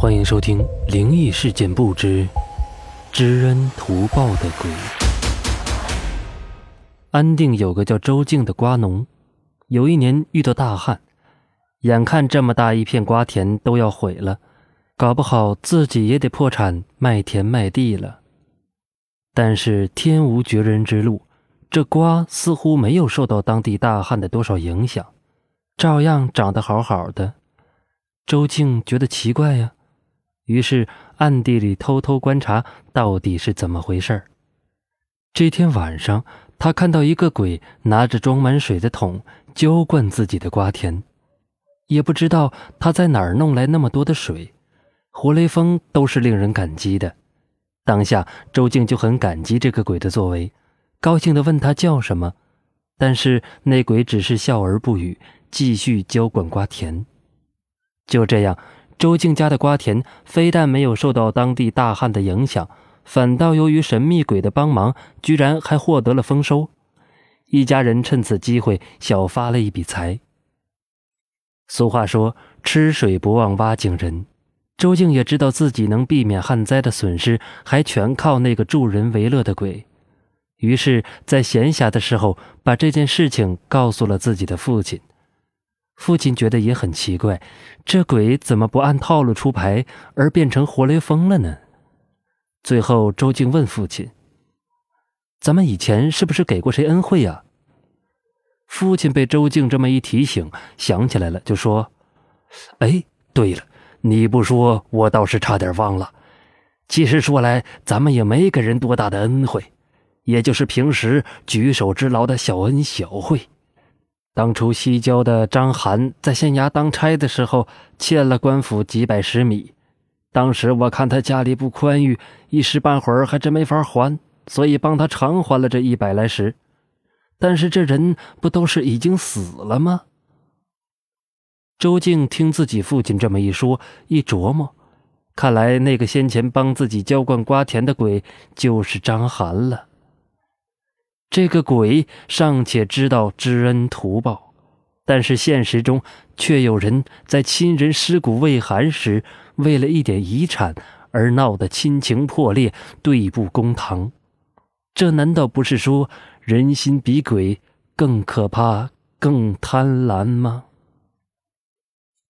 欢迎收听《灵异事件簿之知恩图报的鬼》。安定有个叫周静的瓜农，有一年遇到大旱，眼看这么大一片瓜田都要毁了，搞不好自己也得破产卖田卖地了。但是天无绝人之路，这瓜似乎没有受到当地大旱的多少影响，照样长得好好的。周静觉得奇怪呀。于是暗地里偷偷观察，到底是怎么回事儿这天晚上，他看到一个鬼拿着装满水的桶浇灌自己的瓜田，也不知道他在哪儿弄来那么多的水。活雷锋都是令人感激的，当下周静就很感激这个鬼的作为，高兴地问他叫什么，但是那鬼只是笑而不语，继续浇灌瓜田。就这样。周静家的瓜田非但没有受到当地大旱的影响，反倒由于神秘鬼的帮忙，居然还获得了丰收。一家人趁此机会小发了一笔财。俗话说：“吃水不忘挖井人。”周静也知道自己能避免旱灾的损失，还全靠那个助人为乐的鬼。于是，在闲暇的时候，把这件事情告诉了自己的父亲。父亲觉得也很奇怪，这鬼怎么不按套路出牌，而变成活雷锋了呢？最后，周静问父亲：“咱们以前是不是给过谁恩惠啊？”父亲被周静这么一提醒，想起来了，就说：“哎，对了，你不说，我倒是差点忘了。其实说来，咱们也没给人多大的恩惠，也就是平时举手之劳的小恩小惠。”当初西郊的张涵在县衙当差的时候，欠了官府几百石米。当时我看他家里不宽裕，一时半会儿还真没法还，所以帮他偿还了这一百来石。但是这人不都是已经死了吗？周静听自己父亲这么一说，一琢磨，看来那个先前帮自己浇灌瓜田的鬼就是张涵了。这个鬼尚且知道知恩图报，但是现实中却有人在亲人尸骨未寒时，为了一点遗产而闹得亲情破裂、对簿公堂。这难道不是说人心比鬼更可怕、更贪婪吗？